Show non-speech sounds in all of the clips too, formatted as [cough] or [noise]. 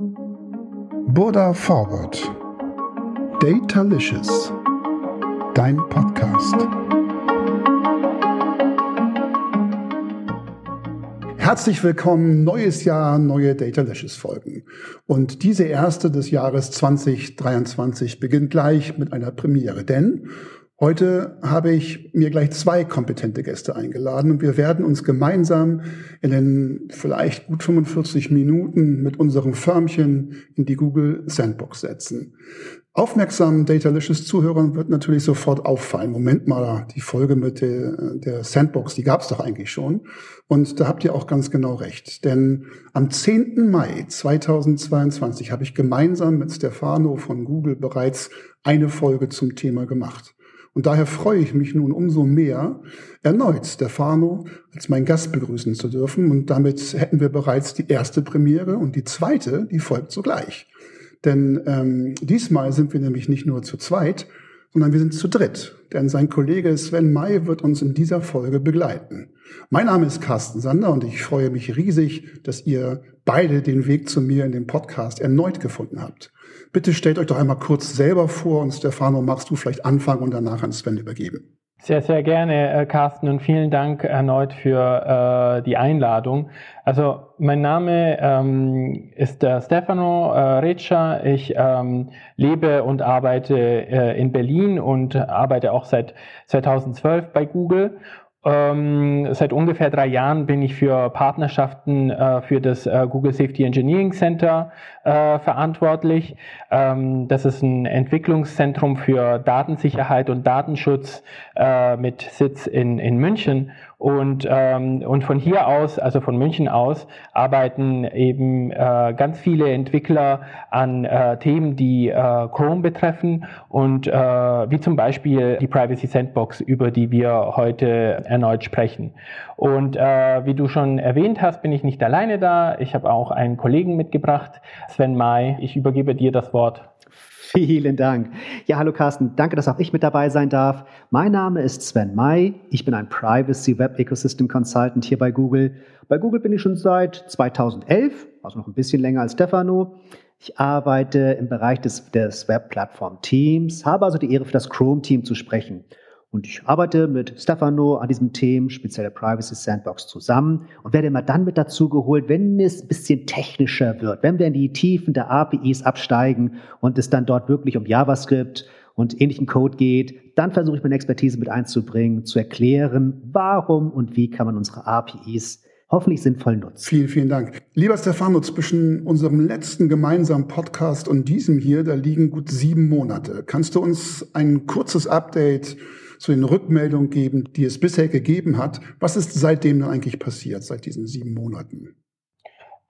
Burda Forward. Datalicious. Dein Podcast. Herzlich willkommen, neues Jahr, neue Datalicious Folgen. Und diese erste des Jahres 2023 beginnt gleich mit einer Premiere, denn Heute habe ich mir gleich zwei kompetente Gäste eingeladen und wir werden uns gemeinsam in den vielleicht gut 45 Minuten mit unserem Förmchen in die Google Sandbox setzen. Aufmerksamen Datalicious Zuhörern wird natürlich sofort auffallen. Moment mal, die Folge mit der, der Sandbox, die gab es doch eigentlich schon. Und da habt ihr auch ganz genau recht. Denn am 10. Mai 2022 habe ich gemeinsam mit Stefano von Google bereits eine Folge zum Thema gemacht. Und daher freue ich mich nun umso mehr, erneut Stefano als mein Gast begrüßen zu dürfen. Und damit hätten wir bereits die erste Premiere und die zweite, die folgt sogleich. Denn ähm, diesmal sind wir nämlich nicht nur zu zweit, sondern wir sind zu dritt. Denn sein Kollege Sven May wird uns in dieser Folge begleiten. Mein Name ist Carsten Sander und ich freue mich riesig, dass ihr beide den Weg zu mir in dem Podcast erneut gefunden habt. Bitte stellt euch doch einmal kurz selber vor und Stefano, magst du vielleicht anfangen und danach an Sven übergeben? Sehr, sehr gerne, äh, Carsten, und vielen Dank erneut für äh, die Einladung. Also mein Name ähm, ist äh, Stefano äh, Reccia. Ich ähm, lebe und arbeite äh, in Berlin und arbeite auch seit 2012 bei Google ähm, seit ungefähr drei Jahren bin ich für Partnerschaften äh, für das äh, Google Safety Engineering Center äh, verantwortlich. Ähm, das ist ein Entwicklungszentrum für Datensicherheit und Datenschutz äh, mit Sitz in, in München. Und, ähm, und von hier aus, also von München aus, arbeiten eben äh, ganz viele Entwickler an äh, Themen, die äh, Chrome betreffen und äh, wie zum Beispiel die Privacy Sandbox, über die wir heute erneut sprechen. Und äh, wie du schon erwähnt hast, bin ich nicht alleine da. Ich habe auch einen Kollegen mitgebracht, Sven May. Ich übergebe dir das Wort. Vielen Dank. Ja, hallo Carsten. Danke, dass auch ich mit dabei sein darf. Mein Name ist Sven May. Ich bin ein Privacy Web Ecosystem Consultant hier bei Google. Bei Google bin ich schon seit 2011, also noch ein bisschen länger als Stefano. Ich arbeite im Bereich des, des Web-Plattform-Teams, habe also die Ehre, für das Chrome-Team zu sprechen. Und ich arbeite mit Stefano an diesem Thema, spezielle Privacy Sandbox, zusammen und werde immer dann mit dazu geholt, wenn es ein bisschen technischer wird, wenn wir in die Tiefen der APIs absteigen und es dann dort wirklich um JavaScript und ähnlichen Code geht, dann versuche ich meine Expertise mit einzubringen, zu erklären, warum und wie kann man unsere APIs hoffentlich sinnvoll nutzen. Vielen, vielen Dank. Lieber Stefano, zwischen unserem letzten gemeinsamen Podcast und diesem hier, da liegen gut sieben Monate. Kannst du uns ein kurzes Update zu den Rückmeldungen geben, die es bisher gegeben hat. Was ist seitdem dann eigentlich passiert, seit diesen sieben Monaten?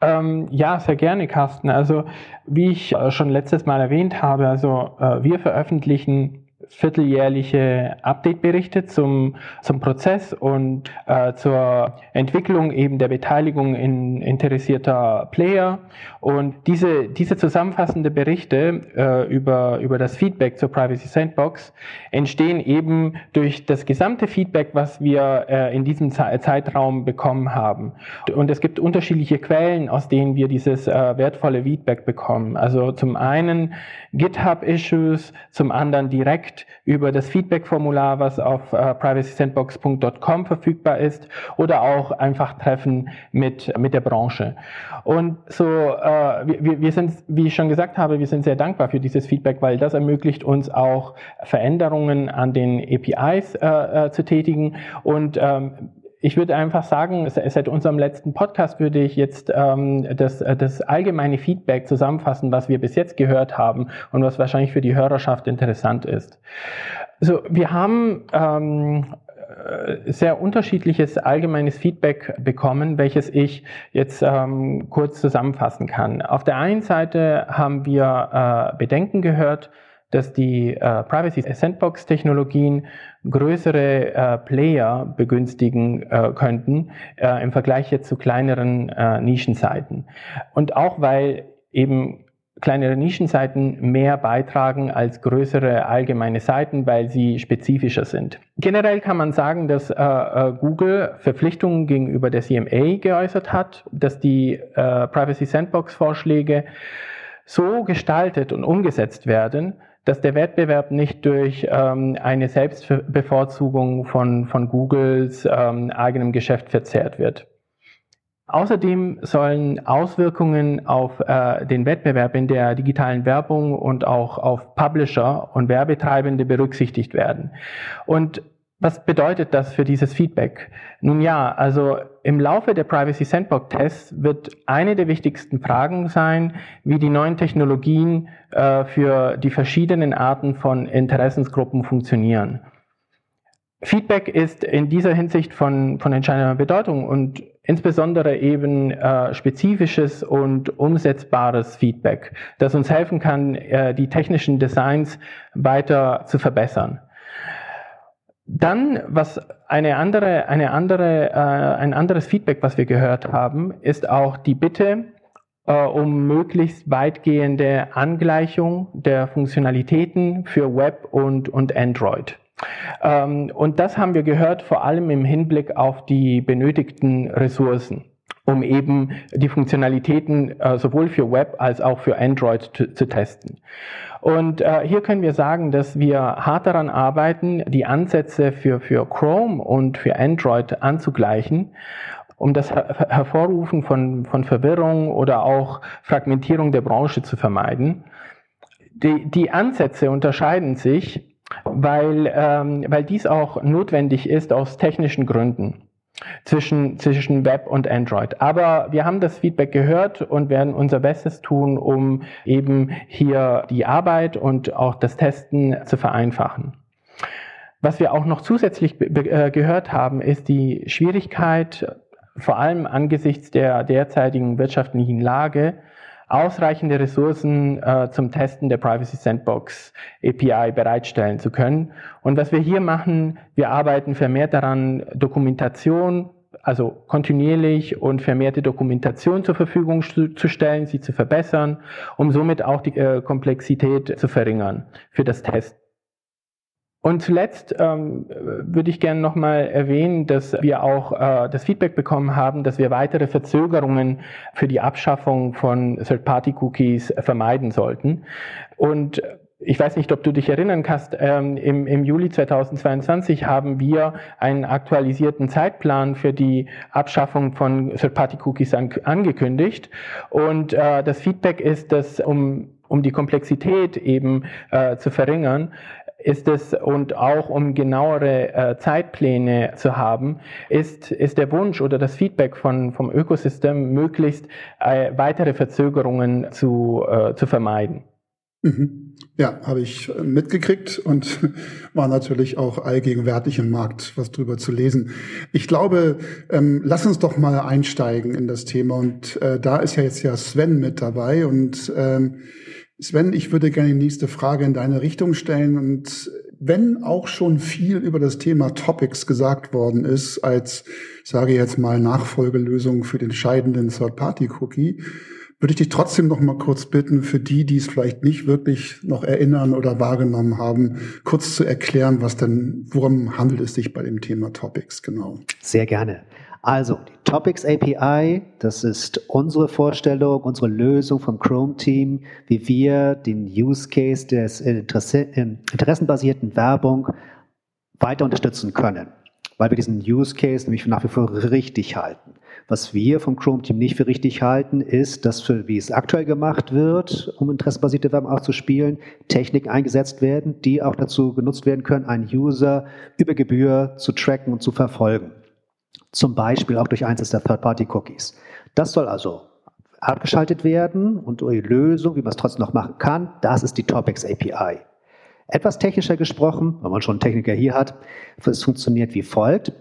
Ähm, ja, sehr gerne, Carsten. Also, wie ich äh, schon letztes Mal erwähnt habe, also äh, wir veröffentlichen vierteljährliche Update-Berichte zum, zum Prozess und äh, zur Entwicklung eben der Beteiligung in interessierter Player. Und diese, diese zusammenfassende Berichte äh, über, über das Feedback zur Privacy Sandbox entstehen eben durch das gesamte Feedback, was wir äh, in diesem Zeitraum bekommen haben. Und es gibt unterschiedliche Quellen, aus denen wir dieses äh, wertvolle Feedback bekommen. Also zum einen GitHub-Issues, zum anderen direkt über das Feedback-Formular, was auf äh, privacysandbox.com verfügbar ist, oder auch einfach Treffen mit, mit der Branche. Und so, äh, wir, wir sind, wie ich schon gesagt habe, wir sind sehr dankbar für dieses Feedback, weil das ermöglicht uns auch Veränderungen an den APIs äh, äh, zu tätigen und ähm, ich würde einfach sagen, seit unserem letzten Podcast würde ich jetzt ähm, das, das allgemeine Feedback zusammenfassen, was wir bis jetzt gehört haben und was wahrscheinlich für die Hörerschaft interessant ist. Also wir haben ähm, äh, sehr unterschiedliches allgemeines Feedback bekommen, welches ich jetzt ähm, kurz zusammenfassen kann. Auf der einen Seite haben wir äh, Bedenken gehört, dass die äh, Privacy Sandbox Technologien größere äh, Player begünstigen äh, könnten äh, im Vergleich jetzt zu kleineren äh, Nischenseiten. Und auch weil eben kleinere Nischenseiten mehr beitragen als größere allgemeine Seiten, weil sie spezifischer sind. Generell kann man sagen, dass äh, äh Google Verpflichtungen gegenüber der CMA geäußert hat, dass die äh, Privacy Sandbox Vorschläge so gestaltet und umgesetzt werden, dass der Wettbewerb nicht durch ähm, eine Selbstbevorzugung von, von Googles ähm, eigenem Geschäft verzerrt wird. Außerdem sollen Auswirkungen auf äh, den Wettbewerb in der digitalen Werbung und auch auf Publisher und Werbetreibende berücksichtigt werden. Und was bedeutet das für dieses Feedback? Nun ja, also im Laufe der Privacy Sandbox Tests wird eine der wichtigsten Fragen sein, wie die neuen Technologien äh, für die verschiedenen Arten von Interessensgruppen funktionieren. Feedback ist in dieser Hinsicht von, von entscheidender Bedeutung und insbesondere eben äh, spezifisches und umsetzbares Feedback, das uns helfen kann, äh, die technischen Designs weiter zu verbessern. Dann, was eine andere, eine andere, äh, ein anderes Feedback, was wir gehört haben, ist auch die Bitte äh, um möglichst weitgehende Angleichung der Funktionalitäten für Web und, und Android. Ähm, und das haben wir gehört vor allem im Hinblick auf die benötigten Ressourcen um eben die Funktionalitäten äh, sowohl für Web als auch für Android zu, zu testen. Und äh, hier können wir sagen, dass wir hart daran arbeiten, die Ansätze für, für Chrome und für Android anzugleichen, um das Her Hervorrufen von, von Verwirrung oder auch Fragmentierung der Branche zu vermeiden. Die, die Ansätze unterscheiden sich, weil, ähm, weil dies auch notwendig ist aus technischen Gründen zwischen, zwischen Web und Android. Aber wir haben das Feedback gehört und werden unser Bestes tun, um eben hier die Arbeit und auch das Testen zu vereinfachen. Was wir auch noch zusätzlich äh, gehört haben, ist die Schwierigkeit, vor allem angesichts der derzeitigen wirtschaftlichen Lage, ausreichende Ressourcen äh, zum Testen der Privacy Sandbox API bereitstellen zu können. Und was wir hier machen, wir arbeiten vermehrt daran, Dokumentation, also kontinuierlich und vermehrte Dokumentation zur Verfügung zu, stellen, sie zu verbessern, um somit auch die äh, Komplexität zu verringern für das Testen. Und zuletzt ähm, würde ich gerne nochmal erwähnen, dass wir auch äh, das Feedback bekommen haben, dass wir weitere Verzögerungen für die Abschaffung von Third-Party-Cookies vermeiden sollten. Und ich weiß nicht, ob du dich erinnern kannst, ähm, im, im Juli 2022 haben wir einen aktualisierten Zeitplan für die Abschaffung von Third-Party-Cookies an, angekündigt. Und äh, das Feedback ist, dass um um die Komplexität eben äh, zu verringern, ist es und auch um genauere äh, Zeitpläne zu haben, ist, ist der Wunsch oder das Feedback von, vom Ökosystem möglichst äh, weitere Verzögerungen zu, äh, zu vermeiden. Mhm. Ja, habe ich mitgekriegt und [laughs] war natürlich auch allgegenwärtig im Markt, was drüber zu lesen. Ich glaube, ähm, lass uns doch mal einsteigen in das Thema und äh, da ist ja jetzt ja Sven mit dabei und ähm, Sven, ich würde gerne die nächste Frage in deine Richtung stellen. Und wenn auch schon viel über das Thema Topics gesagt worden ist, als, ich sage jetzt mal, Nachfolgelösung für den scheidenden Third-Party-Cookie, würde ich dich trotzdem noch mal kurz bitten, für die, die es vielleicht nicht wirklich noch erinnern oder wahrgenommen haben, kurz zu erklären, was denn, worum handelt es sich bei dem Thema Topics genau? Sehr gerne. Also, die Topics API, das ist unsere Vorstellung, unsere Lösung vom Chrome-Team, wie wir den Use Case des Interesse, interessenbasierten Werbung weiter unterstützen können, weil wir diesen Use Case nämlich nach wie vor richtig halten. Was wir vom Chrome-Team nicht für richtig halten, ist, dass für, wie es aktuell gemacht wird, um interessenbasierte Werbung auszuspielen, Techniken eingesetzt werden, die auch dazu genutzt werden können, einen User über Gebühr zu tracken und zu verfolgen. Zum Beispiel auch durch Einsatz der Third-Party-Cookies. Das soll also abgeschaltet werden und die Lösung, wie man es trotzdem noch machen kann, das ist die Topics API. Etwas technischer gesprochen, wenn man schon einen Techniker hier hat, es funktioniert wie folgt.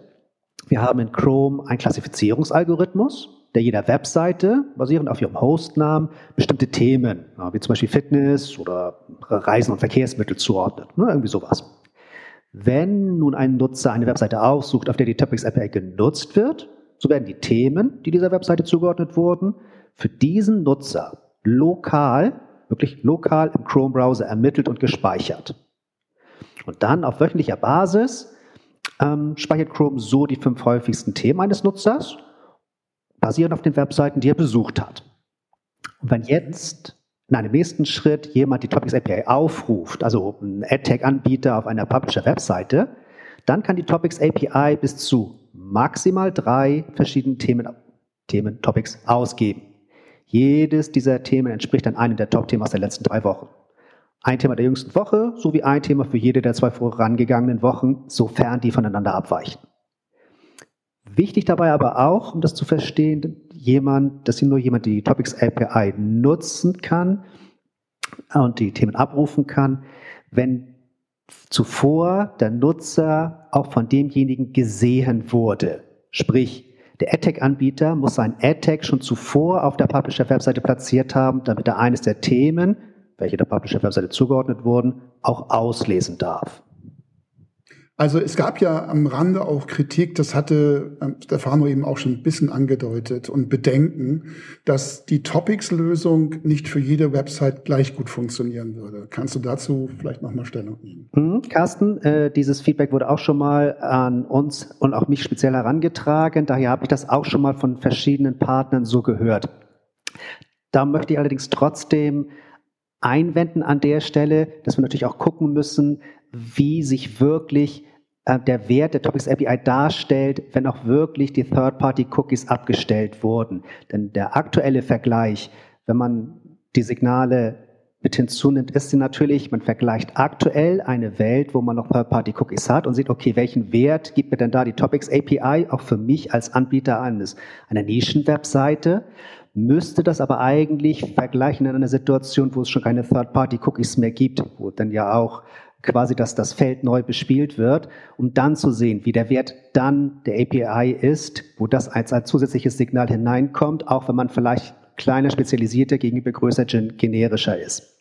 Wir haben in Chrome einen Klassifizierungsalgorithmus, der jeder Webseite, basierend auf ihrem Hostnamen, bestimmte Themen, wie zum Beispiel Fitness oder Reisen und Verkehrsmittel zuordnet. Ne, irgendwie sowas. Wenn nun ein Nutzer eine Webseite aussucht, auf der die Topics API genutzt wird, so werden die Themen, die dieser Webseite zugeordnet wurden, für diesen Nutzer lokal wirklich lokal im Chrome-Browser ermittelt und gespeichert. Und dann auf wöchentlicher Basis ähm, speichert Chrome so die fünf häufigsten Themen eines Nutzers, basierend auf den Webseiten, die er besucht hat. Und wenn jetzt in einem nächsten Schritt jemand die Topics API aufruft, also ein AdTag-Anbieter auf einer Publisher-Webseite, dann kann die Topics API bis zu maximal drei verschiedenen Themen, Themen Topics ausgeben. Jedes dieser Themen entspricht dann einem der Top-Themen aus den letzten drei Wochen. Ein Thema der jüngsten Woche sowie ein Thema für jede der zwei vorangegangenen Wochen, sofern die voneinander abweichen. Wichtig dabei aber auch, um das zu verstehen, jemand, dass hier nur jemand die Topics API nutzen kann und die Themen abrufen kann, wenn zuvor der Nutzer auch von demjenigen gesehen wurde. Sprich, der AdTag-Anbieter muss sein AdTag schon zuvor auf der Publisher-Webseite platziert haben, damit er eines der Themen, welche der Publisher-Webseite zugeordnet wurden, auch auslesen darf. Also es gab ja am Rande auch Kritik, das hatte ähm, Stefano eben auch schon ein bisschen angedeutet und Bedenken, dass die Topics-Lösung nicht für jede Website gleich gut funktionieren würde. Kannst du dazu vielleicht nochmal Stellung nehmen? Mhm, Carsten, äh, dieses Feedback wurde auch schon mal an uns und auch mich speziell herangetragen. Daher habe ich das auch schon mal von verschiedenen Partnern so gehört. Da möchte ich allerdings trotzdem einwenden an der Stelle, dass wir natürlich auch gucken müssen, wie sich wirklich äh, der Wert der Topics API darstellt, wenn auch wirklich die Third-Party-Cookies abgestellt wurden. Denn der aktuelle Vergleich, wenn man die Signale mit hinzunimmt, ist sie natürlich, man vergleicht aktuell eine Welt, wo man noch Third-Party-Cookies hat und sieht, okay, welchen Wert gibt mir denn da die Topics API auch für mich als Anbieter eines, einer Nischen-Webseite? Müsste das aber eigentlich vergleichen in einer Situation, wo es schon keine Third-Party-Cookies mehr gibt, wo dann ja auch quasi, dass das Feld neu bespielt wird, um dann zu sehen, wie der Wert dann der API ist, wo das als, als zusätzliches Signal hineinkommt, auch wenn man vielleicht kleiner, spezialisierter gegenüber größer, generischer ist.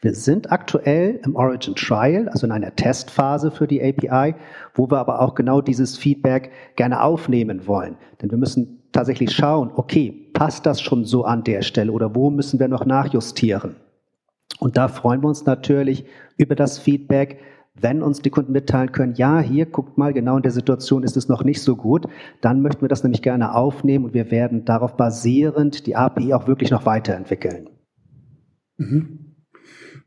Wir sind aktuell im Origin Trial, also in einer Testphase für die API, wo wir aber auch genau dieses Feedback gerne aufnehmen wollen. Denn wir müssen tatsächlich schauen, okay, passt das schon so an der Stelle oder wo müssen wir noch nachjustieren? Und da freuen wir uns natürlich über das Feedback, wenn uns die Kunden mitteilen können, ja, hier guckt mal, genau in der Situation ist es noch nicht so gut, dann möchten wir das nämlich gerne aufnehmen und wir werden darauf basierend die API auch wirklich noch weiterentwickeln. Mhm.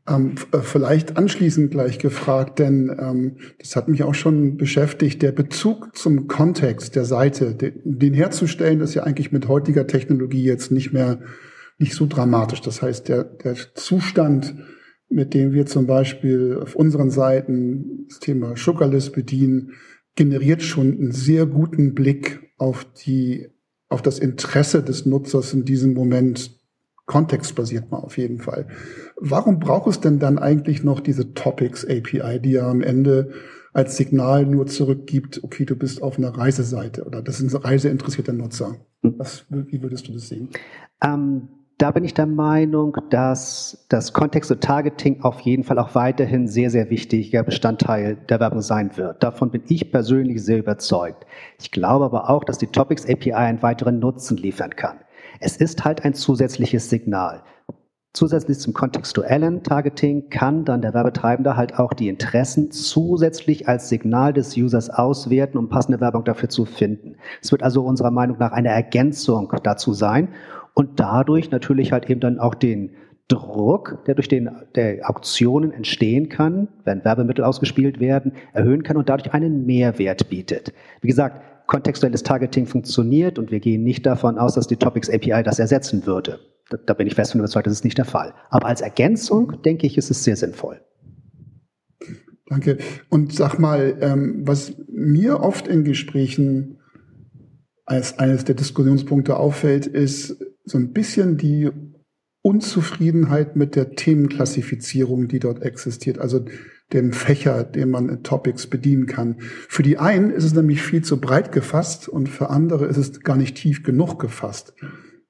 Ähm, äh, vielleicht anschließend gleich gefragt, denn ähm, das hat mich auch schon beschäftigt, der Bezug zum Kontext der Seite, den, den herzustellen, ist ja eigentlich mit heutiger Technologie jetzt nicht mehr nicht so dramatisch. Das heißt, der, der Zustand, mit dem wir zum Beispiel auf unseren Seiten das Thema Sugarlist bedienen, generiert schon einen sehr guten Blick auf die, auf das Interesse des Nutzers in diesem Moment kontextbasiert mal auf jeden Fall. Warum braucht es denn dann eigentlich noch diese Topics API, die ja am Ende als Signal nur zurückgibt, okay, du bist auf einer Reiseseite oder das sind reiseinteressierte Nutzer? Was, wie würdest du das sehen? Ähm, da bin ich der Meinung, dass das Kontext und Targeting auf jeden Fall auch weiterhin sehr, sehr wichtiger Bestandteil der Werbung sein wird. Davon bin ich persönlich sehr überzeugt. Ich glaube aber auch, dass die Topics API einen weiteren Nutzen liefern kann. Es ist halt ein zusätzliches Signal. Zusätzlich zum kontextuellen Targeting kann dann der Werbetreibende halt auch die Interessen zusätzlich als Signal des Users auswerten, um passende Werbung dafür zu finden. Es wird also unserer Meinung nach eine Ergänzung dazu sein und dadurch natürlich halt eben dann auch den Druck, der durch den der Auktionen entstehen kann, wenn Werbemittel ausgespielt werden, erhöhen kann und dadurch einen Mehrwert bietet. Wie gesagt, kontextuelles Targeting funktioniert und wir gehen nicht davon aus, dass die Topics API das ersetzen würde. Da, da bin ich fest von überzeugt, das ist nicht der Fall. Aber als Ergänzung, denke ich, ist es sehr sinnvoll. Danke. Und sag mal, ähm, was mir oft in Gesprächen als eines der Diskussionspunkte auffällt, ist, so ein bisschen die Unzufriedenheit mit der Themenklassifizierung, die dort existiert, also dem Fächer, den man in Topics bedienen kann. Für die einen ist es nämlich viel zu breit gefasst und für andere ist es gar nicht tief genug gefasst.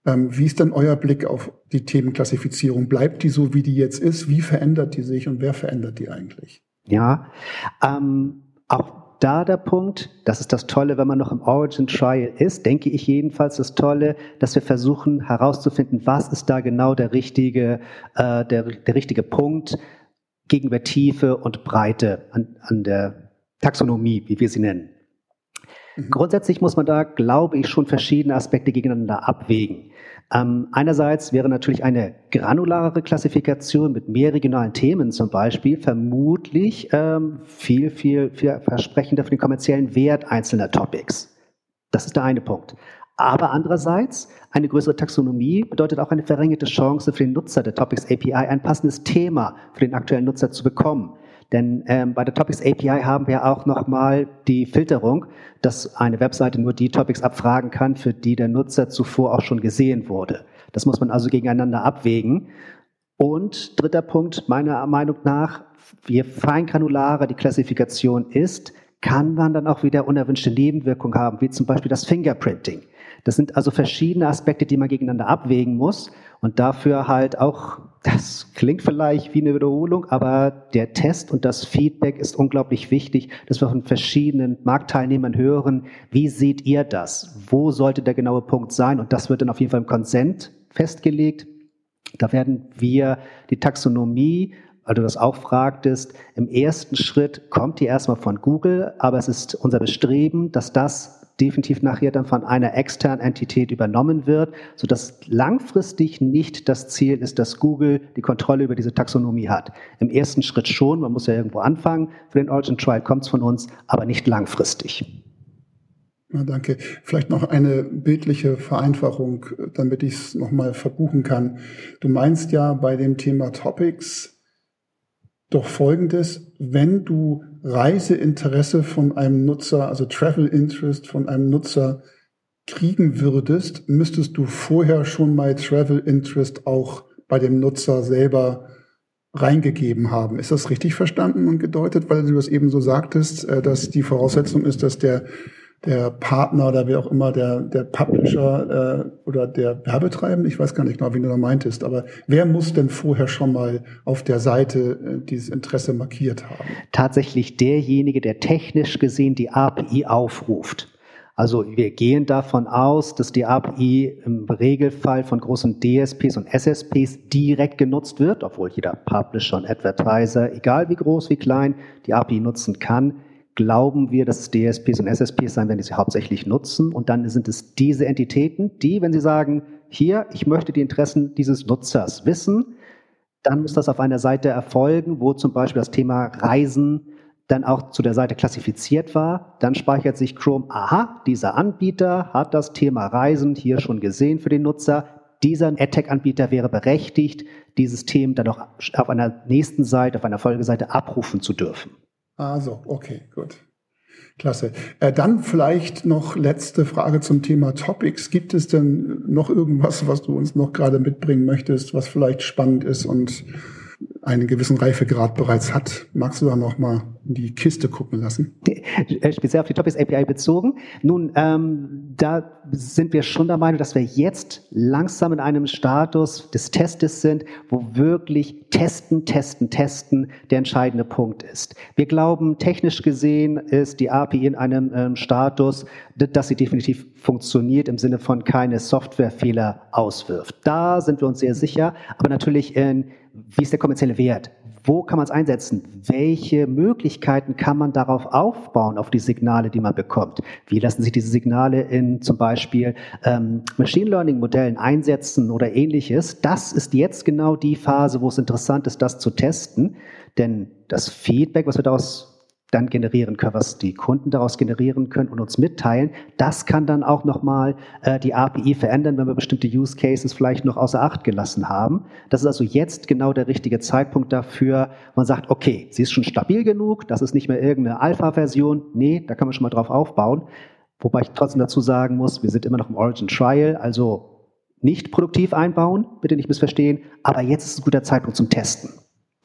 Ähm, wie ist denn euer Blick auf die Themenklassifizierung? Bleibt die so, wie die jetzt ist? Wie verändert die sich und wer verändert die eigentlich? Ja, ähm, auch da der Punkt, das ist das Tolle, wenn man noch im Origin Trial ist, denke ich jedenfalls das Tolle, dass wir versuchen herauszufinden, was ist da genau der richtige, äh, der, der richtige Punkt gegenüber Tiefe und Breite an, an der Taxonomie, wie wir sie nennen. Mhm. Grundsätzlich muss man da, glaube ich, schon verschiedene Aspekte gegeneinander abwägen. Ähm, einerseits wäre natürlich eine granularere Klassifikation mit mehr regionalen Themen zum Beispiel vermutlich ähm, viel, viel, viel versprechender für den kommerziellen Wert einzelner Topics. Das ist der eine Punkt. Aber andererseits, eine größere Taxonomie bedeutet auch eine verringerte Chance für den Nutzer der Topics API, ein passendes Thema für den aktuellen Nutzer zu bekommen. Denn ähm, bei der Topics API haben wir auch nochmal die Filterung, dass eine Webseite nur die Topics abfragen kann, für die der Nutzer zuvor auch schon gesehen wurde. Das muss man also gegeneinander abwägen. Und dritter Punkt, meiner Meinung nach, je feingranularer die Klassifikation ist, kann man dann auch wieder unerwünschte Nebenwirkungen haben, wie zum Beispiel das Fingerprinting. Das sind also verschiedene Aspekte, die man gegeneinander abwägen muss und dafür halt auch, das klingt vielleicht wie eine Wiederholung, aber der Test und das Feedback ist unglaublich wichtig, dass wir von verschiedenen Marktteilnehmern hören, wie seht ihr das? Wo sollte der genaue Punkt sein? Und das wird dann auf jeden Fall im Konsent festgelegt. Da werden wir die Taxonomie weil du das auch fragtest, im ersten Schritt kommt die erstmal von Google, aber es ist unser Bestreben, dass das definitiv nachher dann von einer externen Entität übernommen wird, sodass langfristig nicht das Ziel ist, dass Google die Kontrolle über diese Taxonomie hat. Im ersten Schritt schon, man muss ja irgendwo anfangen, für den Origin Trial kommt es von uns, aber nicht langfristig. Ja, danke. Vielleicht noch eine bildliche Vereinfachung, damit ich es nochmal verbuchen kann. Du meinst ja bei dem Thema Topics, doch folgendes, wenn du Reiseinteresse von einem Nutzer, also Travel Interest von einem Nutzer kriegen würdest, müsstest du vorher schon mal Travel Interest auch bei dem Nutzer selber reingegeben haben. Ist das richtig verstanden und gedeutet, weil du das eben so sagtest, äh, dass die Voraussetzung ist, dass der der Partner oder wer auch immer, der, der Publisher äh, oder der Werbetreibende, ich weiß gar nicht genau, wie du da meintest, aber wer muss denn vorher schon mal auf der Seite äh, dieses Interesse markiert haben? Tatsächlich derjenige, der technisch gesehen die API aufruft. Also wir gehen davon aus, dass die API im Regelfall von großen DSPs und SSPs direkt genutzt wird, obwohl jeder Publisher und Advertiser, egal wie groß, wie klein, die API nutzen kann glauben wir, dass es DSPs und SSPs sein werden, die sie hauptsächlich nutzen. Und dann sind es diese Entitäten, die, wenn sie sagen, hier, ich möchte die Interessen dieses Nutzers wissen, dann muss das auf einer Seite erfolgen, wo zum Beispiel das Thema Reisen dann auch zu der Seite klassifiziert war. Dann speichert sich Chrome, aha, dieser Anbieter hat das Thema Reisen hier schon gesehen für den Nutzer. Dieser AdTech-Anbieter wäre berechtigt, dieses Thema dann auch auf einer nächsten Seite, auf einer Folgeseite abrufen zu dürfen. Ah, so, okay, gut. Klasse. Äh, dann vielleicht noch letzte Frage zum Thema Topics. Gibt es denn noch irgendwas, was du uns noch gerade mitbringen möchtest, was vielleicht spannend ist und einen gewissen Reifegrad bereits hat. Magst du da noch mal in die Kiste gucken lassen? Äh, speziell auf die Topics API bezogen. Nun, ähm, da sind wir schon der Meinung, dass wir jetzt langsam in einem Status des Testes sind, wo wirklich testen, testen, testen der entscheidende Punkt ist. Wir glauben, technisch gesehen ist die API in einem ähm, Status, dass sie definitiv funktioniert im Sinne von keine Softwarefehler auswirft. Da sind wir uns sehr sicher, aber natürlich in wie ist der kommerzielle Wert? Wo kann man es einsetzen? Welche Möglichkeiten kann man darauf aufbauen, auf die Signale, die man bekommt? Wie lassen sich diese Signale in zum Beispiel ähm, Machine Learning Modellen einsetzen oder ähnliches? Das ist jetzt genau die Phase, wo es interessant ist, das zu testen. Denn das Feedback, was wir daraus dann generieren können, was die Kunden daraus generieren können und uns mitteilen. Das kann dann auch nochmal äh, die API verändern, wenn wir bestimmte Use Cases vielleicht noch außer Acht gelassen haben. Das ist also jetzt genau der richtige Zeitpunkt dafür. Man sagt, okay, sie ist schon stabil genug, das ist nicht mehr irgendeine Alpha-Version. Nee, da kann man schon mal drauf aufbauen. Wobei ich trotzdem dazu sagen muss, wir sind immer noch im Origin Trial, also nicht produktiv einbauen, bitte nicht missverstehen, aber jetzt ist ein guter Zeitpunkt zum Testen.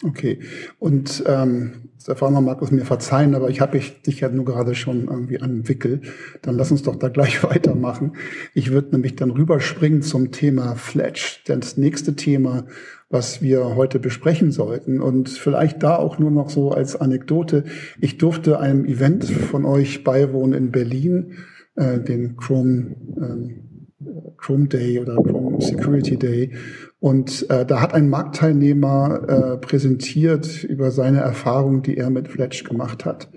Okay. Und ähm, Stefan mag es mir verzeihen, aber ich habe dich ja nur gerade schon irgendwie an Wickel. Dann lass uns doch da gleich [laughs] weitermachen. Ich würde nämlich dann rüberspringen zum Thema Fletch, das nächste Thema, was wir heute besprechen sollten. Und vielleicht da auch nur noch so als Anekdote. Ich durfte einem Event von euch beiwohnen in Berlin, äh, den Chrome, äh, Chrome Day oder Chrome Security Day. Und äh, da hat ein Marktteilnehmer äh, präsentiert über seine Erfahrungen, die er mit Fletch gemacht hat.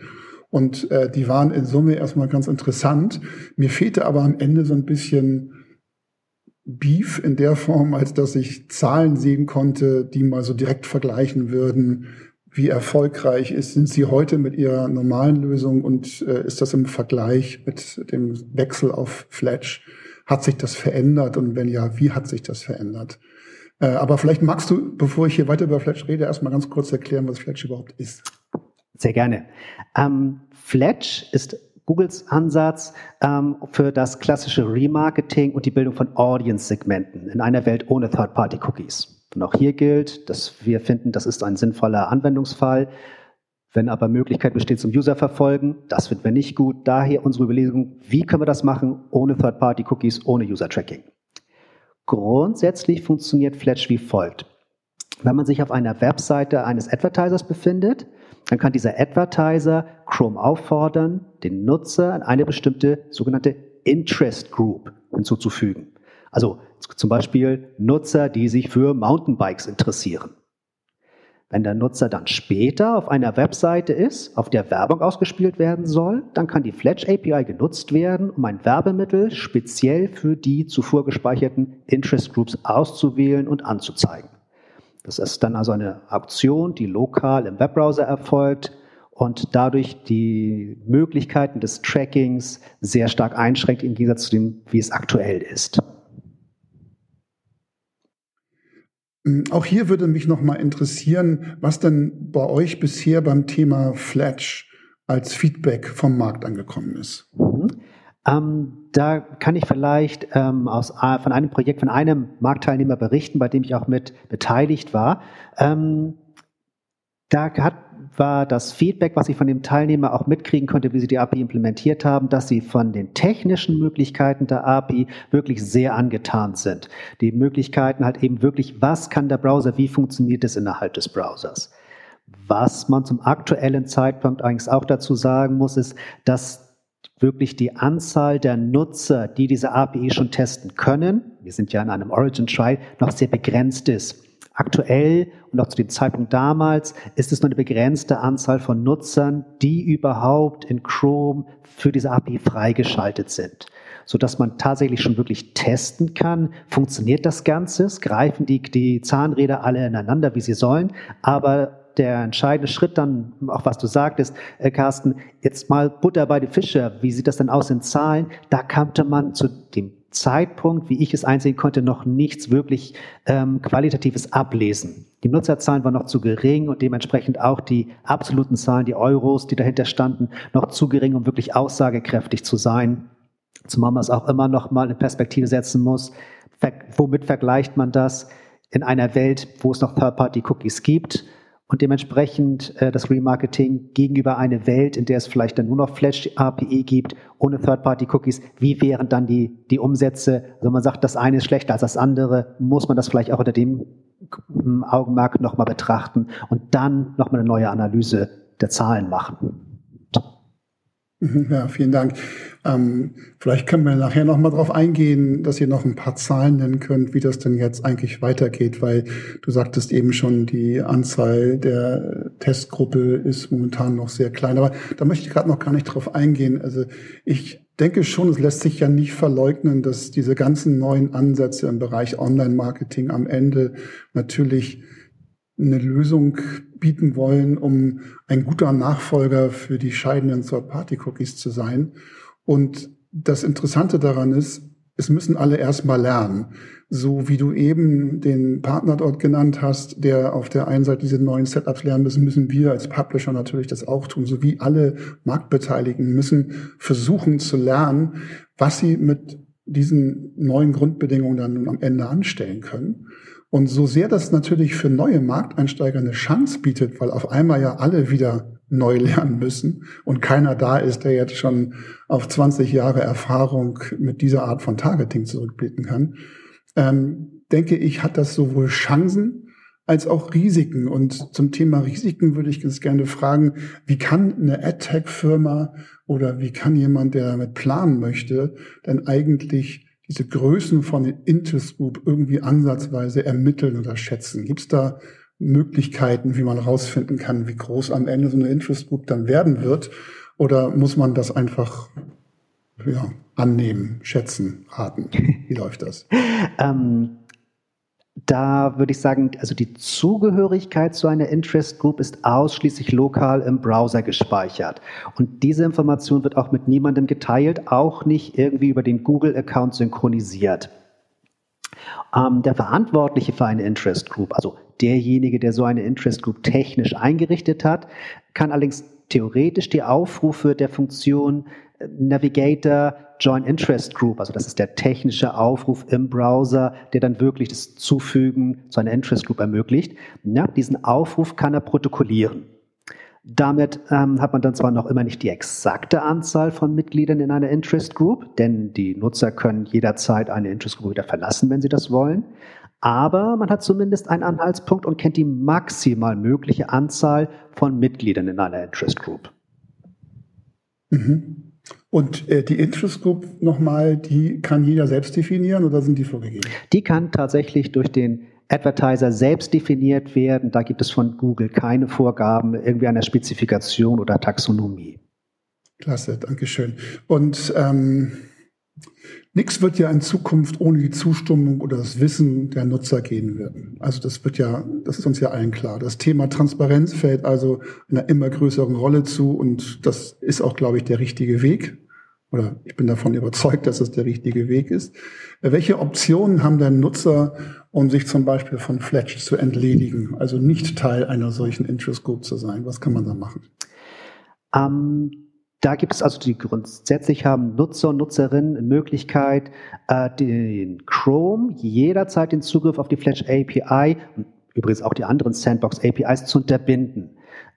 Und äh, die waren in Summe erstmal ganz interessant. Mir fehlte aber am Ende so ein bisschen Beef in der Form, als dass ich Zahlen sehen konnte, die mal so direkt vergleichen würden, wie erfolgreich ist, sind Sie heute mit Ihrer normalen Lösung und äh, ist das im Vergleich mit dem Wechsel auf Fletch? Hat sich das verändert und wenn ja, wie hat sich das verändert? Äh, aber vielleicht magst du, bevor ich hier weiter über Fletch rede, erstmal ganz kurz erklären, was Fletch überhaupt ist. Sehr gerne. Ähm, Fletch ist Googles Ansatz ähm, für das klassische Remarketing und die Bildung von Audience-Segmenten in einer Welt ohne Third-Party-Cookies. Und auch hier gilt, dass wir finden, das ist ein sinnvoller Anwendungsfall. Wenn aber Möglichkeit besteht zum User verfolgen, das finden wir nicht gut. Daher unsere Überlegung, wie können wir das machen ohne Third-Party-Cookies, ohne User-Tracking. Grundsätzlich funktioniert Fletch wie folgt. Wenn man sich auf einer Webseite eines Advertisers befindet, dann kann dieser Advertiser Chrome auffordern, den Nutzer an eine bestimmte sogenannte Interest Group hinzuzufügen. Also zum Beispiel Nutzer, die sich für Mountainbikes interessieren. Wenn der Nutzer dann später auf einer Webseite ist, auf der Werbung ausgespielt werden soll, dann kann die Fletch API genutzt werden, um ein Werbemittel speziell für die zuvor gespeicherten Interest Groups auszuwählen und anzuzeigen. Das ist dann also eine Auktion, die lokal im Webbrowser erfolgt und dadurch die Möglichkeiten des Trackings sehr stark einschränkt im Gegensatz zu dem, wie es aktuell ist. Auch hier würde mich noch mal interessieren, was denn bei euch bisher beim Thema Fletch als Feedback vom Markt angekommen ist. Mhm. Ähm, da kann ich vielleicht ähm, aus, von einem Projekt, von einem Marktteilnehmer berichten, bei dem ich auch mit beteiligt war. Ähm, da hat war das Feedback, was ich von dem Teilnehmer auch mitkriegen konnte, wie sie die API implementiert haben, dass sie von den technischen Möglichkeiten der API wirklich sehr angetan sind. Die Möglichkeiten halt eben wirklich, was kann der Browser, wie funktioniert es innerhalb des Browsers. Was man zum aktuellen Zeitpunkt eigentlich auch dazu sagen muss, ist, dass wirklich die Anzahl der Nutzer, die diese API schon testen können, wir sind ja in einem Origin Trial, noch sehr begrenzt ist. Aktuell und auch zu dem Zeitpunkt damals ist es nur eine begrenzte Anzahl von Nutzern, die überhaupt in Chrome für diese API freigeschaltet sind, so dass man tatsächlich schon wirklich testen kann, funktioniert das Ganze, greifen die, die Zahnräder alle ineinander, wie sie sollen, aber der entscheidende Schritt dann, auch was du sagtest, äh, Carsten, jetzt mal Butter bei die Fische, wie sieht das denn aus in Zahlen? Da kannte man zu dem Zeitpunkt, wie ich es einsehen konnte, noch nichts wirklich ähm, Qualitatives ablesen. Die Nutzerzahlen waren noch zu gering und dementsprechend auch die absoluten Zahlen, die Euros, die dahinter standen, noch zu gering, um wirklich aussagekräftig zu sein. Zumal man es auch immer noch mal in Perspektive setzen muss. Ver womit vergleicht man das in einer Welt, wo es noch Third-Party-Cookies gibt? Und dementsprechend äh, das Remarketing gegenüber einer Welt, in der es vielleicht dann nur noch Flash API gibt, ohne Third-Party-Cookies, wie wären dann die, die Umsätze? Also man sagt, das eine ist schlechter als das andere, muss man das vielleicht auch unter dem hm, Augenmerk nochmal betrachten und dann nochmal eine neue Analyse der Zahlen machen. Mhm, ja, vielen Dank. Ähm, vielleicht können wir nachher noch mal darauf eingehen, dass ihr noch ein paar Zahlen nennen könnt, wie das denn jetzt eigentlich weitergeht, weil du sagtest eben schon, die Anzahl der Testgruppe ist momentan noch sehr klein. Aber da möchte ich gerade noch gar nicht drauf eingehen. Also ich denke schon, es lässt sich ja nicht verleugnen, dass diese ganzen neuen Ansätze im Bereich Online-Marketing am Ende natürlich eine Lösung bieten wollen, um ein guter Nachfolger für die scheidenden Third-Party-Cookies zu sein. Und das Interessante daran ist, es müssen alle erstmal lernen. So wie du eben den Partner dort genannt hast, der auf der einen Seite diese neuen Setups lernen müssen, müssen wir als Publisher natürlich das auch tun. So wie alle Marktbeteiligten müssen versuchen zu lernen, was sie mit diesen neuen Grundbedingungen dann am Ende anstellen können. Und so sehr das natürlich für neue Markteinsteiger eine Chance bietet, weil auf einmal ja alle wieder neu lernen müssen und keiner da ist, der jetzt schon auf 20 Jahre Erfahrung mit dieser Art von Targeting zurückblicken kann, ähm, denke ich, hat das sowohl Chancen als auch Risiken. Und zum Thema Risiken würde ich ganz gerne fragen, wie kann eine AdTech-Firma oder wie kann jemand, der damit planen möchte, denn eigentlich diese Größen von Interest Group irgendwie ansatzweise ermitteln oder schätzen? Gibt es da Möglichkeiten, wie man herausfinden kann, wie groß am Ende so eine Interest Group dann werden wird? Oder muss man das einfach ja, annehmen, schätzen, raten? Wie läuft das? [laughs] ähm, da würde ich sagen, also die Zugehörigkeit zu einer Interest Group ist ausschließlich lokal im Browser gespeichert. Und diese Information wird auch mit niemandem geteilt, auch nicht irgendwie über den Google-Account synchronisiert. Ähm, der Verantwortliche für eine Interest Group, also derjenige, der so eine Interest Group technisch eingerichtet hat, kann allerdings theoretisch die Aufrufe der Funktion äh, Navigator Join Interest Group, also das ist der technische Aufruf im Browser, der dann wirklich das Zufügen zu einer Interest Group ermöglicht. Ja, diesen Aufruf kann er protokollieren. Damit ähm, hat man dann zwar noch immer nicht die exakte Anzahl von Mitgliedern in einer Interest Group, denn die Nutzer können jederzeit eine Interest Group wieder verlassen, wenn sie das wollen. Aber man hat zumindest einen Anhaltspunkt und kennt die maximal mögliche Anzahl von Mitgliedern in einer Interest Group. Mhm. Und äh, die Interest Group nochmal, die kann jeder selbst definieren oder sind die vorgegeben? Die kann tatsächlich durch den Advertiser selbst definiert werden. Da gibt es von Google keine Vorgaben irgendwie einer Spezifikation oder Taxonomie. Klasse, Dankeschön. Und ähm, nichts wird ja in Zukunft ohne die Zustimmung oder das Wissen der Nutzer gehen werden. Also das wird ja, das ist uns ja allen klar. Das Thema Transparenz fällt also einer immer größeren Rolle zu und das ist auch, glaube ich, der richtige Weg. Oder ich bin davon überzeugt, dass es der richtige Weg ist. Welche Optionen haben denn Nutzer, um sich zum Beispiel von Fletch zu entledigen, also nicht Teil einer solchen Interest Group zu sein? Was kann man da machen? Ähm, da gibt es also die grundsätzlich haben Nutzer und Nutzerinnen Möglichkeit, äh, den Chrome jederzeit den Zugriff auf die Flash API und übrigens auch die anderen Sandbox APIs zu unterbinden.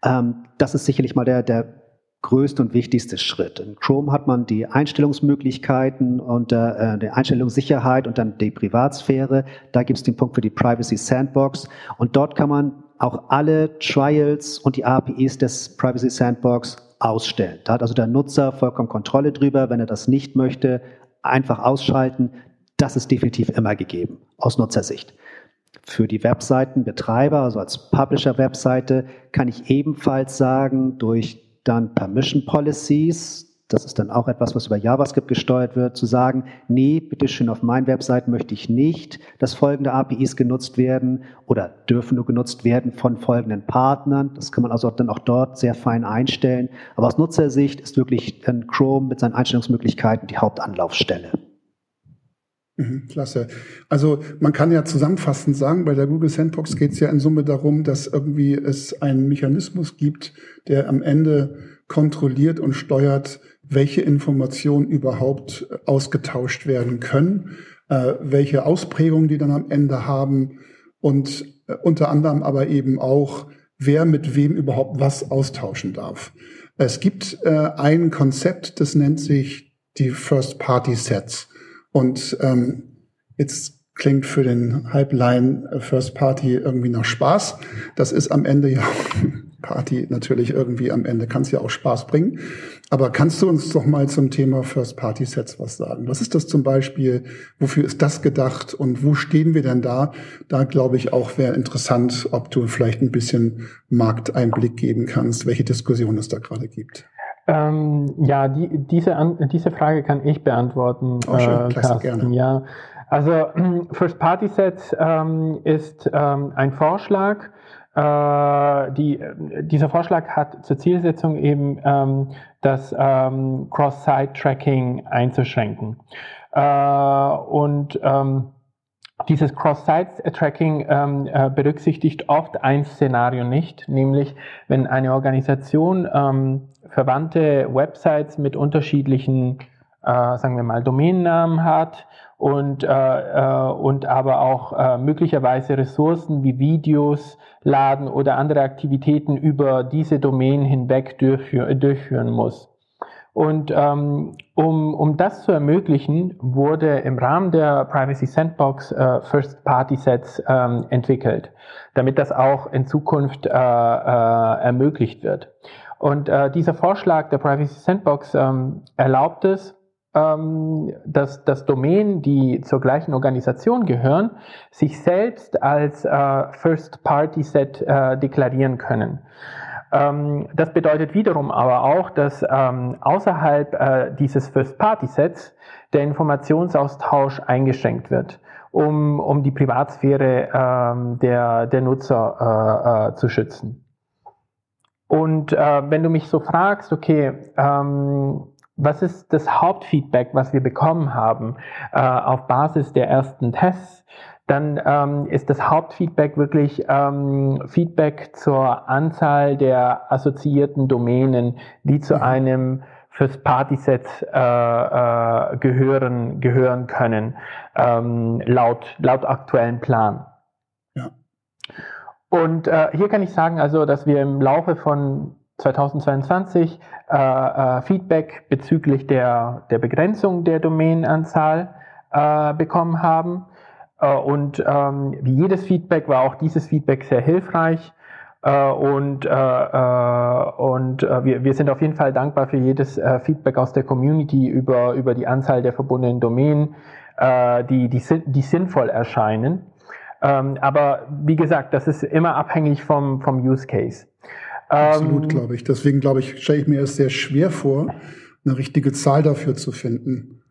Ähm, das ist sicherlich mal der, der größte und wichtigste Schritt. In Chrome hat man die Einstellungsmöglichkeiten und äh, die Einstellungssicherheit und dann die Privatsphäre. Da gibt es den Punkt für die Privacy Sandbox und dort kann man auch alle Trials und die APIs des Privacy Sandbox ausstellen. Da hat also der Nutzer vollkommen Kontrolle drüber. Wenn er das nicht möchte, einfach ausschalten. Das ist definitiv immer gegeben aus Nutzersicht. Für die Webseitenbetreiber, also als Publisher-Webseite, kann ich ebenfalls sagen, durch dann Permission Policies, das ist dann auch etwas, was über JavaScript gesteuert wird, zu sagen, nee, bitteschön, auf meinen Webseiten möchte ich nicht, dass folgende APIs genutzt werden oder dürfen nur genutzt werden von folgenden Partnern. Das kann man also dann auch dort sehr fein einstellen. Aber aus Nutzersicht ist wirklich Chrome mit seinen Einstellungsmöglichkeiten die Hauptanlaufstelle. Mhm, klasse. Also man kann ja zusammenfassend sagen, bei der Google Sandbox geht es ja in Summe darum, dass irgendwie es einen Mechanismus gibt, der am Ende kontrolliert und steuert, welche Informationen überhaupt äh, ausgetauscht werden können, äh, welche Ausprägungen die dann am Ende haben und äh, unter anderem aber eben auch, wer mit wem überhaupt was austauschen darf. Es gibt äh, ein Konzept, das nennt sich die First-Party-Sets. Und ähm, jetzt klingt für den Hypeline äh, First Party irgendwie nach Spaß. Das ist am Ende ja [laughs] Party natürlich irgendwie am Ende kann es ja auch Spaß bringen. Aber kannst du uns doch mal zum Thema First Party Sets was sagen? Was ist das zum Beispiel? Wofür ist das gedacht? Und wo stehen wir denn da? Da glaube ich auch wäre interessant, ob du vielleicht ein bisschen Markteinblick geben kannst, welche Diskussion es da gerade gibt. Ähm, ja, die, diese, diese Frage kann ich beantworten. Oh, schön, äh, gerne. Ja, also [clears throat] First Party Sets ähm, ist ähm, ein Vorschlag, die, dieser Vorschlag hat zur Zielsetzung eben ähm, das ähm, Cross-Site-Tracking einzuschränken. Äh, und ähm, dieses Cross-Site-Tracking ähm, äh, berücksichtigt oft ein Szenario nicht, nämlich wenn eine Organisation ähm, verwandte Websites mit unterschiedlichen äh, sagen wir mal, Domainnamen hat und, äh, äh, und aber auch äh, möglicherweise Ressourcen wie Videos laden oder andere Aktivitäten über diese Domain hinweg durchführ durchführen muss. Und ähm, um, um das zu ermöglichen, wurde im Rahmen der Privacy Sandbox äh, First-Party-Sets ähm, entwickelt, damit das auch in Zukunft äh, äh, ermöglicht wird. Und äh, dieser Vorschlag der Privacy Sandbox ähm, erlaubt es, ähm, dass, dass Domänen, die zur gleichen Organisation gehören, sich selbst als äh, First-Party-Set äh, deklarieren können. Ähm, das bedeutet wiederum aber auch, dass ähm, außerhalb äh, dieses First-Party-Sets der Informationsaustausch eingeschränkt wird, um, um die Privatsphäre ähm, der, der Nutzer äh, äh, zu schützen. Und äh, wenn du mich so fragst, okay, ähm, was ist das Hauptfeedback, was wir bekommen haben äh, auf Basis der ersten Tests? dann ähm, ist das Hauptfeedback wirklich ähm, Feedback zur Anzahl der assoziierten Domänen, die zu mhm. einem First Party Set äh, äh, gehören, gehören können, ähm, laut, laut aktuellen Plan. Ja. Und äh, hier kann ich sagen, also, dass wir im Laufe von 2022 äh, äh, Feedback bezüglich der, der Begrenzung der Domänenanzahl äh, bekommen haben. Äh, und ähm, wie jedes Feedback war auch dieses Feedback sehr hilfreich. Äh, und äh, und wir, wir sind auf jeden Fall dankbar für jedes Feedback aus der Community über, über die Anzahl der verbundenen Domänen, die, die, die sinnvoll erscheinen. Ähm, aber wie gesagt, das ist immer abhängig vom, vom Use Case. Absolut, ähm, glaube ich. Deswegen glaube ich, stelle ich mir es sehr schwer vor, eine richtige Zahl dafür zu finden.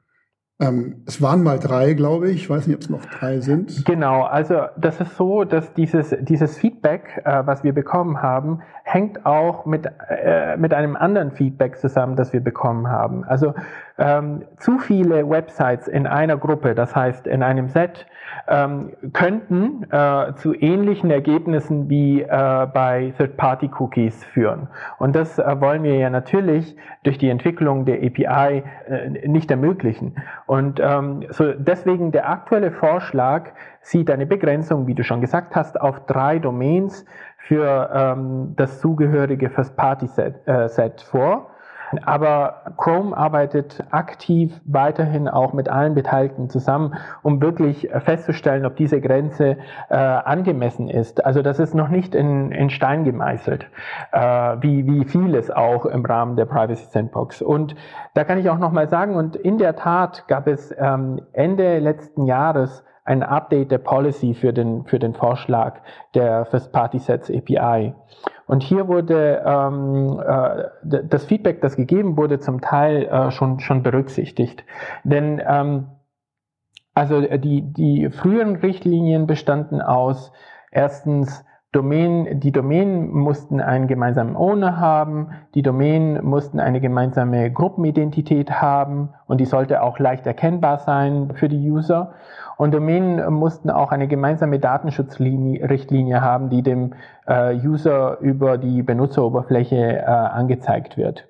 Ähm, es waren mal drei, glaube ich. Ich weiß nicht, ob es noch drei sind. Genau, also das ist so, dass dieses, dieses Feedback, äh, was wir bekommen haben, hängt auch mit, äh, mit einem anderen Feedback zusammen, das wir bekommen haben. Also ähm, zu viele Websites in einer Gruppe, das heißt in einem Set, ähm, könnten äh, zu ähnlichen Ergebnissen wie äh, bei Third-Party-Cookies führen. Und das äh, wollen wir ja natürlich durch die Entwicklung der API äh, nicht ermöglichen. Und ähm, so deswegen der aktuelle Vorschlag sieht eine Begrenzung, wie du schon gesagt hast, auf drei Domains für ähm, das zugehörige First-Party-Set äh, vor. Aber Chrome arbeitet aktiv weiterhin auch mit allen Beteiligten zusammen, um wirklich festzustellen, ob diese Grenze äh, angemessen ist. Also das ist noch nicht in, in Stein gemeißelt, äh, wie, wie vieles auch im Rahmen der Privacy Sandbox. Und da kann ich auch nochmal sagen, und in der Tat gab es ähm, Ende letzten Jahres ein Update der Policy für den, für den Vorschlag der First Party Sets API. Und hier wurde ähm, äh, das Feedback, das gegeben wurde, zum Teil äh, schon, schon berücksichtigt. Denn ähm, also die, die früheren Richtlinien bestanden aus erstens Domain, die Domänen mussten einen gemeinsamen Owner haben, die Domänen mussten eine gemeinsame Gruppenidentität haben und die sollte auch leicht erkennbar sein für die User. Und Domänen mussten auch eine gemeinsame Datenschutzrichtlinie haben, die dem äh, User über die Benutzeroberfläche äh, angezeigt wird.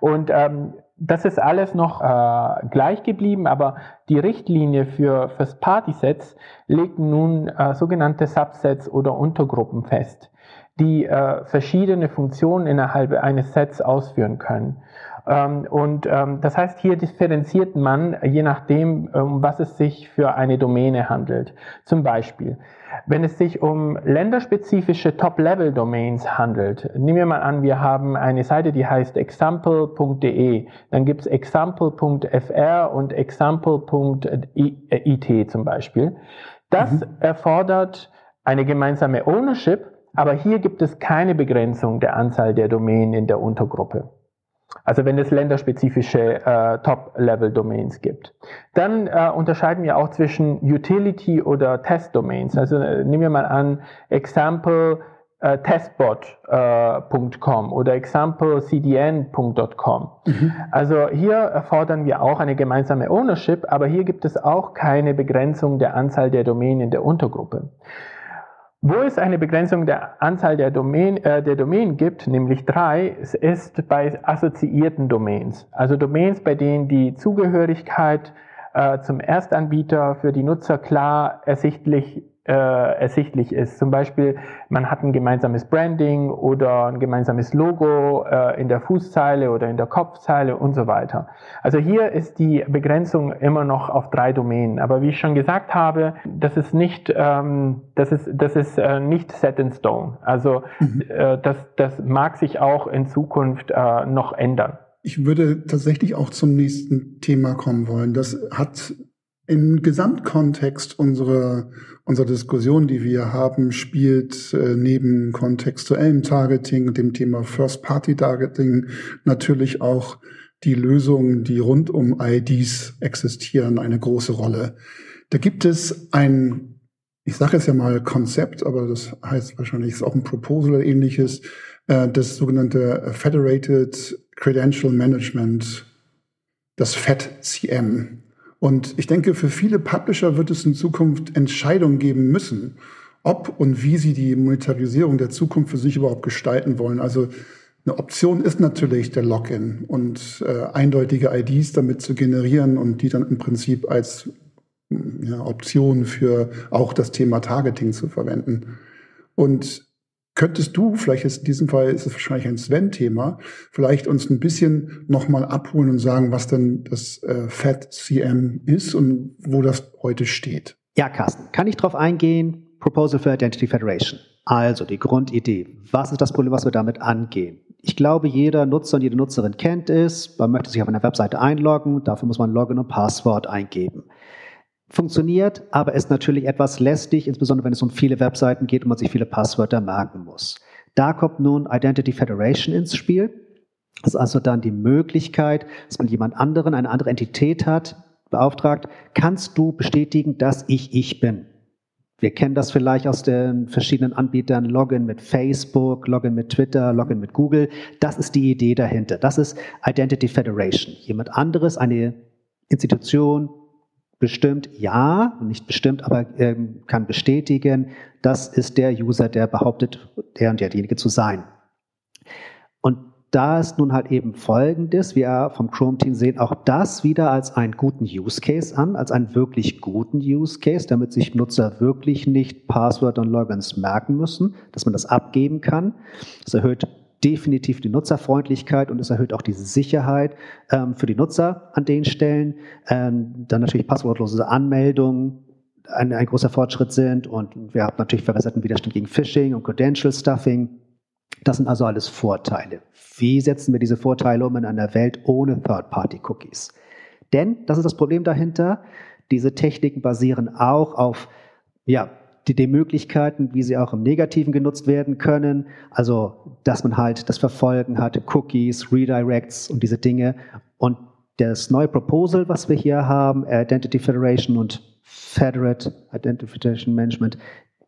Und ähm, das ist alles noch äh, gleich geblieben, aber die Richtlinie für First-Party-Sets legt nun äh, sogenannte Subsets oder Untergruppen fest, die äh, verschiedene Funktionen innerhalb eines Sets ausführen können. Ähm, und ähm, das heißt, hier differenziert man, je nachdem, um was es sich für eine Domäne handelt. Zum Beispiel, wenn es sich um länderspezifische Top-Level-Domains handelt, nehmen wir mal an, wir haben eine Seite, die heißt example.de, dann gibt es example.fr und example.it zum Beispiel. Das mhm. erfordert eine gemeinsame Ownership, aber hier gibt es keine Begrenzung der Anzahl der Domänen in der Untergruppe. Also wenn es länderspezifische äh, Top-Level-Domains gibt. Dann äh, unterscheiden wir auch zwischen Utility oder Test-Domains. Also äh, nehmen wir mal an, Example äh, testbot.com äh, oder examplecdn.com. Mhm. Also hier erfordern wir auch eine gemeinsame Ownership, aber hier gibt es auch keine Begrenzung der Anzahl der Domänen in der Untergruppe. Wo es eine Begrenzung der Anzahl der, Domain, äh, der Domänen gibt, nämlich drei, ist bei assoziierten Domains. Also Domains, bei denen die Zugehörigkeit äh, zum Erstanbieter für die Nutzer klar ersichtlich äh, ersichtlich ist. Zum Beispiel, man hat ein gemeinsames Branding oder ein gemeinsames Logo äh, in der Fußzeile oder in der Kopfzeile und so weiter. Also hier ist die Begrenzung immer noch auf drei Domänen. Aber wie ich schon gesagt habe, das ist nicht, ähm, das ist, das ist äh, nicht set in stone. Also mhm. äh, das, das mag sich auch in Zukunft äh, noch ändern. Ich würde tatsächlich auch zum nächsten Thema kommen wollen. Das hat im Gesamtkontext unserer, unserer Diskussion, die wir haben, spielt äh, neben kontextuellem Targeting, dem Thema First-Party-Targeting natürlich auch die Lösungen, die rund um IDs existieren, eine große Rolle. Da gibt es ein, ich sage es ja mal Konzept, aber das heißt wahrscheinlich ist auch ein Proposal oder ähnliches, äh, das sogenannte Federated Credential Management, das FedCM. Und ich denke, für viele Publisher wird es in Zukunft Entscheidungen geben müssen, ob und wie sie die Monetarisierung der Zukunft für sich überhaupt gestalten wollen. Also eine Option ist natürlich der Login und äh, eindeutige IDs damit zu generieren und die dann im Prinzip als ja, Option für auch das Thema Targeting zu verwenden. Und Könntest du, vielleicht ist in diesem Fall ist es wahrscheinlich ein Sven-Thema, vielleicht uns ein bisschen nochmal abholen und sagen, was denn das äh, FAT-CM ist und wo das heute steht? Ja, Carsten, kann ich darauf eingehen? Proposal for Identity Federation. Also die Grundidee. Was ist das Problem, was wir damit angehen? Ich glaube, jeder Nutzer und jede Nutzerin kennt es. Man möchte sich auf einer Webseite einloggen. Dafür muss man Login und Passwort eingeben funktioniert, aber ist natürlich etwas lästig, insbesondere wenn es um viele Webseiten geht und man sich viele Passwörter merken muss. Da kommt nun Identity Federation ins Spiel. Das ist also dann die Möglichkeit, dass man jemand anderen, eine andere Entität hat, beauftragt, kannst du bestätigen, dass ich ich bin? Wir kennen das vielleicht aus den verschiedenen Anbietern, Login mit Facebook, Login mit Twitter, Login mit Google. Das ist die Idee dahinter. Das ist Identity Federation. Jemand anderes, eine Institution, bestimmt ja, nicht bestimmt, aber ähm, kann bestätigen, das ist der User, der behauptet, der und derjenige zu sein. Und da ist nun halt eben Folgendes, wir vom Chrome-Team sehen auch das wieder als einen guten Use Case an, als einen wirklich guten Use Case, damit sich Nutzer wirklich nicht Passwort und Logins merken müssen, dass man das abgeben kann. Das erhöht definitiv die Nutzerfreundlichkeit und es erhöht auch diese Sicherheit ähm, für die Nutzer an den Stellen. Ähm, dann natürlich passwortlose Anmeldungen ein, ein großer Fortschritt sind und wir haben natürlich verbesserten Widerstand gegen Phishing und Credential Stuffing. Das sind also alles Vorteile. Wie setzen wir diese Vorteile um in einer Welt ohne Third-Party-Cookies? Denn, das ist das Problem dahinter, diese Techniken basieren auch auf ja, die, die Möglichkeiten, wie sie auch im Negativen genutzt werden können. Also, dass man halt das Verfolgen hat, Cookies, Redirects und diese Dinge. Und das neue Proposal, was wir hier haben, Identity Federation und Federate Identification Management,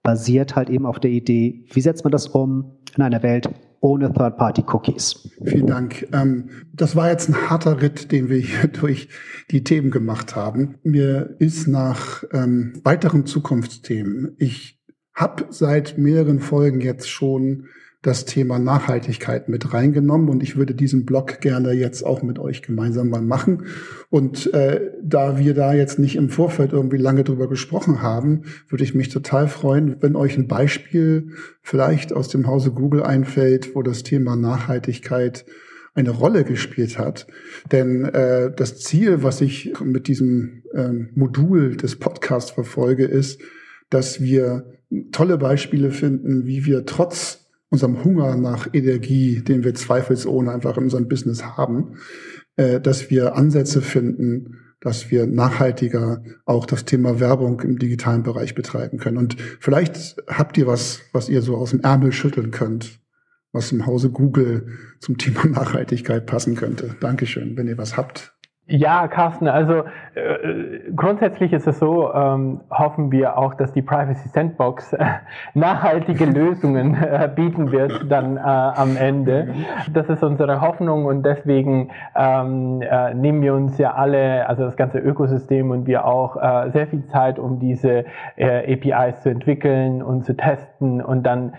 basiert halt eben auf der Idee, wie setzt man das um in einer Welt ohne Third-Party-Cookies. Vielen Dank. Ähm, das war jetzt ein harter Ritt, den wir hier [laughs] durch die Themen gemacht haben. Mir ist nach ähm, weiteren Zukunftsthemen, ich habe seit mehreren Folgen jetzt schon das Thema Nachhaltigkeit mit reingenommen und ich würde diesen Blog gerne jetzt auch mit euch gemeinsam mal machen. Und äh, da wir da jetzt nicht im Vorfeld irgendwie lange drüber gesprochen haben, würde ich mich total freuen, wenn euch ein Beispiel vielleicht aus dem Hause Google einfällt, wo das Thema Nachhaltigkeit eine Rolle gespielt hat. Denn äh, das Ziel, was ich mit diesem äh, Modul des Podcasts verfolge, ist, dass wir tolle Beispiele finden, wie wir trotz unserem Hunger nach Energie, den wir zweifelsohne einfach in unserem Business haben, äh, dass wir Ansätze finden, dass wir nachhaltiger auch das Thema Werbung im digitalen Bereich betreiben können. Und vielleicht habt ihr was, was ihr so aus dem Ärmel schütteln könnt, was im Hause Google zum Thema [laughs] Nachhaltigkeit passen könnte. Dankeschön. Wenn ihr was habt, Ja, Carsten, also äh, grundsätzlich ist es so, ähm, hoffen wir auch, dass die Privacy Sandbox äh, nachhaltige [laughs] Lösungen äh, bieten wird dann äh, am Ende. Das ist unsere Hoffnung und deswegen ähm, äh, nehmen wir uns ja alle, also das ganze Ökosystem und wir auch äh, sehr viel Zeit, um diese APIs zu entwickeln und zu testen und dann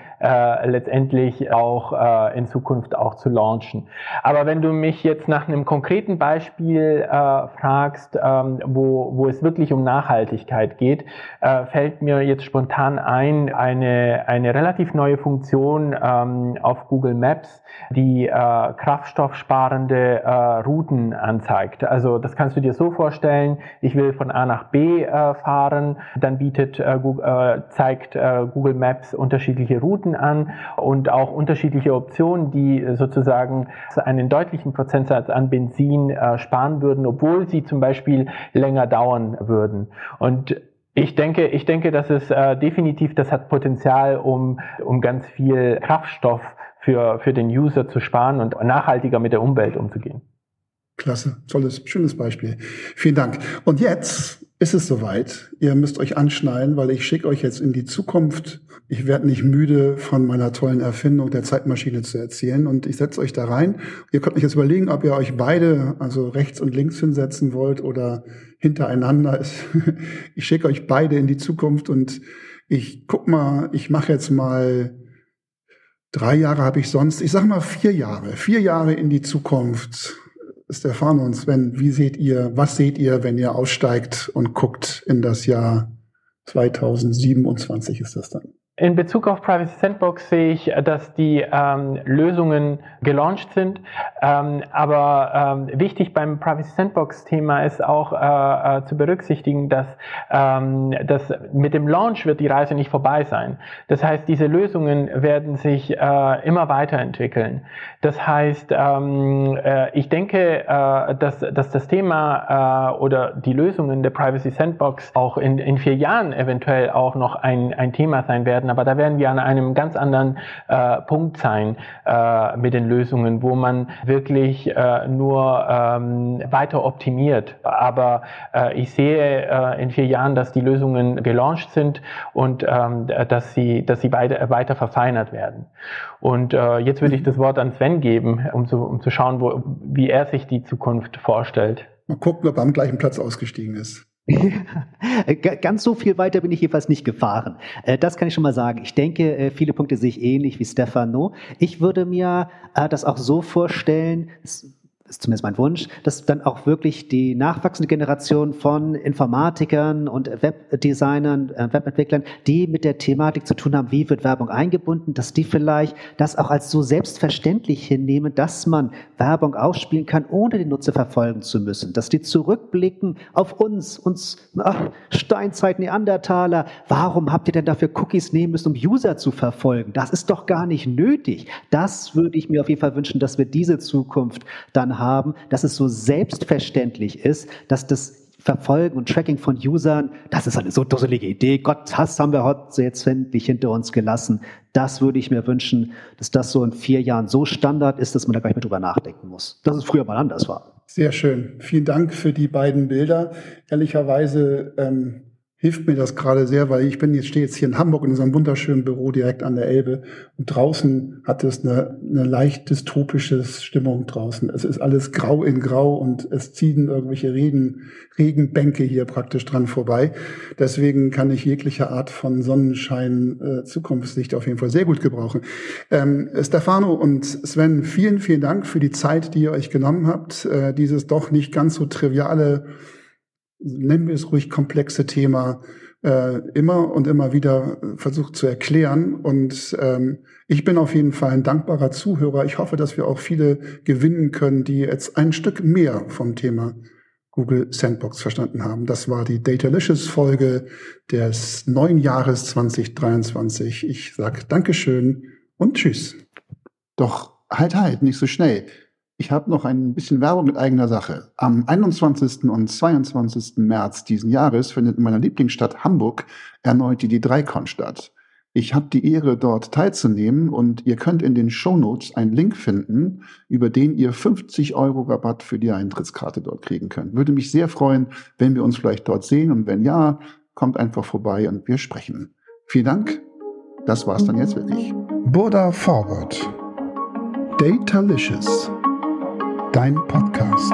letztendlich auch in Zukunft auch zu launchen. Aber wenn du mich jetzt nach einem konkreten Beispiel äh, fragst, ähm, wo, wo es wirklich um Nachhaltigkeit geht, äh, fällt mir jetzt spontan ein, eine, eine relativ neue Funktion ähm, auf Google Maps, die äh, kraftstoffsparende äh, Routen anzeigt. Also das kannst du dir so vorstellen, ich will von A nach B äh, fahren, dann bietet äh, äh, zeigt äh, Google Maps unterschiedliche Routen an und auch unterschiedliche Optionen, die sozusagen einen deutlichen Prozentsatz an Benzin äh, sparen würden, obwohl sie zum Beispiel länger dauern würden. Und ich denke, ich denke, dass es äh, definitiv, das hat Potenzial, um, um ganz viel Kraftstoff für, für den User zu sparen und nachhaltiger mit der Umwelt umzugehen. Klasse, tolles, schönes Beispiel. Vielen Dank. Und jetzt ist es soweit. Ihr müsst euch anschnallen, weil ich schicke euch jetzt in die Zukunft. Ich werde nicht müde, von meiner tollen Erfindung der Zeitmaschine zu erzählen. Und ich setze euch da rein. Ihr könnt euch jetzt überlegen, ob ihr euch beide, also rechts und links hinsetzen wollt oder hintereinander. [laughs] Ich schicke euch beide in die Zukunft und ich guck mal, ich mache jetzt mal drei Jahre habe ich sonst, ich sage mal vier Jahre, vier Jahre in die Zukunft Stefano und Sven, wie seht ihr, was seht ihr, wenn ihr aussteigt und guckt in das Jahr 2027 ist das dann? In Bezug auf Privacy Sandbox sehe ich, dass die ähm, Lösungen gelauncht sind. Ähm, aber ähm, wichtig beim Privacy Sandbox-Thema ist auch äh, äh, zu berücksichtigen, dass, ähm, dass mit dem Launch wird die Reise nicht vorbei sein. Das heißt, diese Lösungen werden sich äh, immer weiterentwickeln. Das heißt, ähm, äh, ich denke, äh, dass, dass das Thema äh, oder die Lösungen der Privacy Sandbox auch in, in vier Jahren eventuell auch noch ein, ein Thema sein werden. Aber da werden wir an einem ganz anderen äh, Punkt sein äh, mit den Lösungen, wo man wirklich äh, nur ähm, weiter optimiert. Aber ich sehe in vier Jahren, dass die Lösungen gelauncht sind und ähm, dass sie, dass sie weiter, weiter verfeinert werden. Und jetzt würde ich das Wort an Sven geben, um zu, um zu schauen, wo, wie er sich die Zukunft vorstellt. Mal gucken, ob er am gleichen Platz ausgestiegen ist. [laughs] Ganz so viel weiter bin ich jedenfalls nicht gefahren. Äh, das kann ich schon mal sagen. Ich denke, äh, viele Punkte sehe ich ähnlich wie Stefano. Ich würde mir äh, das auch so vorstellen, ist zumindest mein Wunsch, dass dann auch wirklich die nachwachsende Generation von Informatikern und Webdesignern, äh, Webentwicklern, die mit der Thematik zu tun haben, wie wird Werbung eingebunden, dass die vielleicht das auch als so selbstverständlich hinnehmen, dass man Werbung ausspielen kann, ohne den Nutzer verfolgen zu müssen, dass die zurückblicken auf uns, uns ach, Steinzeit, Neandertaler, warum habt ihr denn dafür Cookies nehmen müssen, um User zu verfolgen? Das ist doch gar nicht nötig. Das würde ich mir auf jeden Fall wünschen, dass wir diese Zukunft dann haben, dass es so selbstverständlich ist, dass das Verfolgen und Tracking von Usern, das ist eine so dusselige Idee. Gott, das haben wir heute jetzt endlich hinter uns gelassen. Das würde ich mir wünschen, dass das so in vier Jahren so Standard ist, dass man da gar nicht mehr drüber nachdenken muss. Dass es früher mal anders war. Sehr schön. Vielen Dank für die beiden Bilder. Ehrlicherweise ähm, hilft mir das gerade sehr, weil ich bin jetzt stehe jetzt hier in Hamburg in unserem wunderschönen Büro direkt an der Elbe und draußen hat es eine, eine leicht dystopische Stimmung draußen. Es ist alles grau in grau und es ziehen irgendwelche Regen, Regenbänke hier praktisch dran vorbei. Deswegen kann ich jegliche Art von Sonnenschein, äh, Zukunftslicht auf jeden Fall sehr gut gebrauchen. Ähm, Stefano und Sven, vielen, vielen Dank für die Zeit, die ihr euch genommen habt, äh, dieses doch nicht ganz so triviale nennen wir es ruhig komplexe Thema äh, immer und immer wieder versucht zu erklären. Und ähm, ich bin auf jeden Fall ein dankbarer Zuhörer. Ich hoffe, dass wir auch viele gewinnen können, die jetzt ein Stück mehr vom Thema Google Sandbox verstanden haben. Das war die Datalicious Folge des neuen Jahres 2023. Ich sag Dankeschön und Tschüss. Doch halt, halt, nicht so schnell. Ich habe noch ein bisschen Werbung mit eigener Sache. Am 21. und 22. März diesen Jahres findet in meiner Lieblingsstadt Hamburg erneut die D3Con statt. Ich habe die Ehre, dort teilzunehmen und ihr könnt in den Show Notes einen Link finden, über den ihr 50 Euro Rabatt für die Eintrittskarte dort kriegen könnt. Würde mich sehr freuen, wenn wir uns vielleicht dort sehen und wenn ja, kommt einfach vorbei und wir sprechen. Vielen Dank. Das war's dann jetzt wirklich. Burda Forward. Datalicious. Dein Podcast.